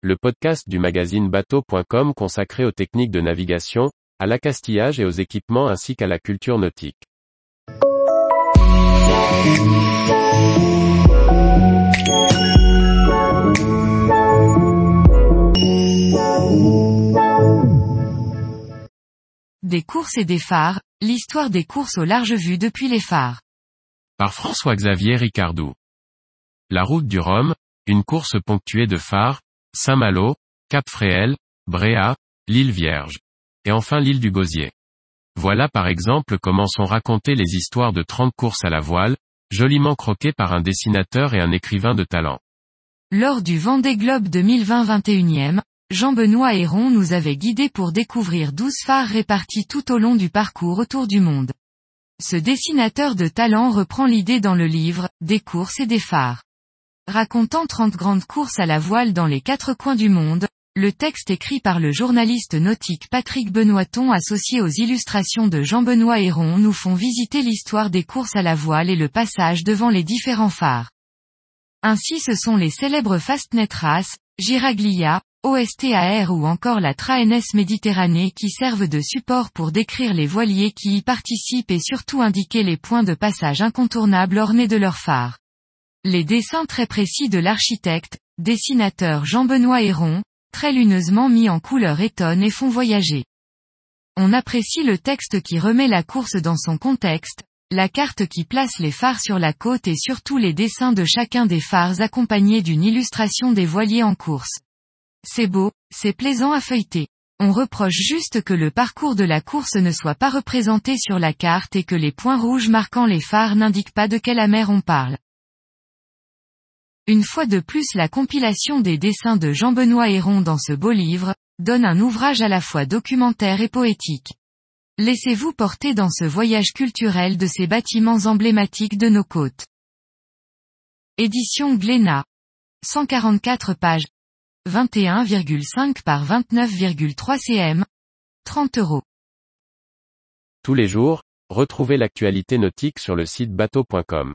le podcast du magazine bateau.com consacré aux techniques de navigation, à l'accastillage et aux équipements ainsi qu'à la culture nautique. Des courses et des phares, l'histoire des courses au large vue depuis les phares. Par François-Xavier Ricardou. La route du Rhum, une course ponctuée de phares, Saint-Malo, Cap-Fréhel, Bréa, l'île Vierge. Et enfin l'île du Gosier. Voilà par exemple comment sont racontées les histoires de 30 courses à la voile, joliment croquées par un dessinateur et un écrivain de talent. Lors du Vendée Globe 2020-21e, Jean-Benoît Héron nous avait guidés pour découvrir 12 phares répartis tout au long du parcours autour du monde. Ce dessinateur de talent reprend l'idée dans le livre, Des courses et des phares. Racontant 30 grandes courses à la voile dans les quatre coins du monde, le texte écrit par le journaliste nautique Patrick Benoîton associé aux illustrations de Jean-Benoît Héron nous font visiter l'histoire des courses à la voile et le passage devant les différents phares. Ainsi ce sont les célèbres Fastnet Race, Giraglia, OSTAR ou encore la Traenes Méditerranée qui servent de support pour décrire les voiliers qui y participent et surtout indiquer les points de passage incontournables ornés de leurs phares. Les dessins très précis de l'architecte, dessinateur Jean-Benoît Héron, très luneusement mis en couleur étonnent et font voyager. On apprécie le texte qui remet la course dans son contexte, la carte qui place les phares sur la côte et surtout les dessins de chacun des phares accompagnés d'une illustration des voiliers en course. C'est beau, c'est plaisant à feuilleter. On reproche juste que le parcours de la course ne soit pas représenté sur la carte et que les points rouges marquant les phares n'indiquent pas de quelle mer on parle. Une fois de plus la compilation des dessins de Jean-Benoît Héron dans ce beau livre, donne un ouvrage à la fois documentaire et poétique. Laissez-vous porter dans ce voyage culturel de ces bâtiments emblématiques de nos côtes. Édition Glénat. 144 pages. 21,5 par 29,3 cm. 30 euros. Tous les jours, retrouvez l'actualité nautique sur le site bateau.com.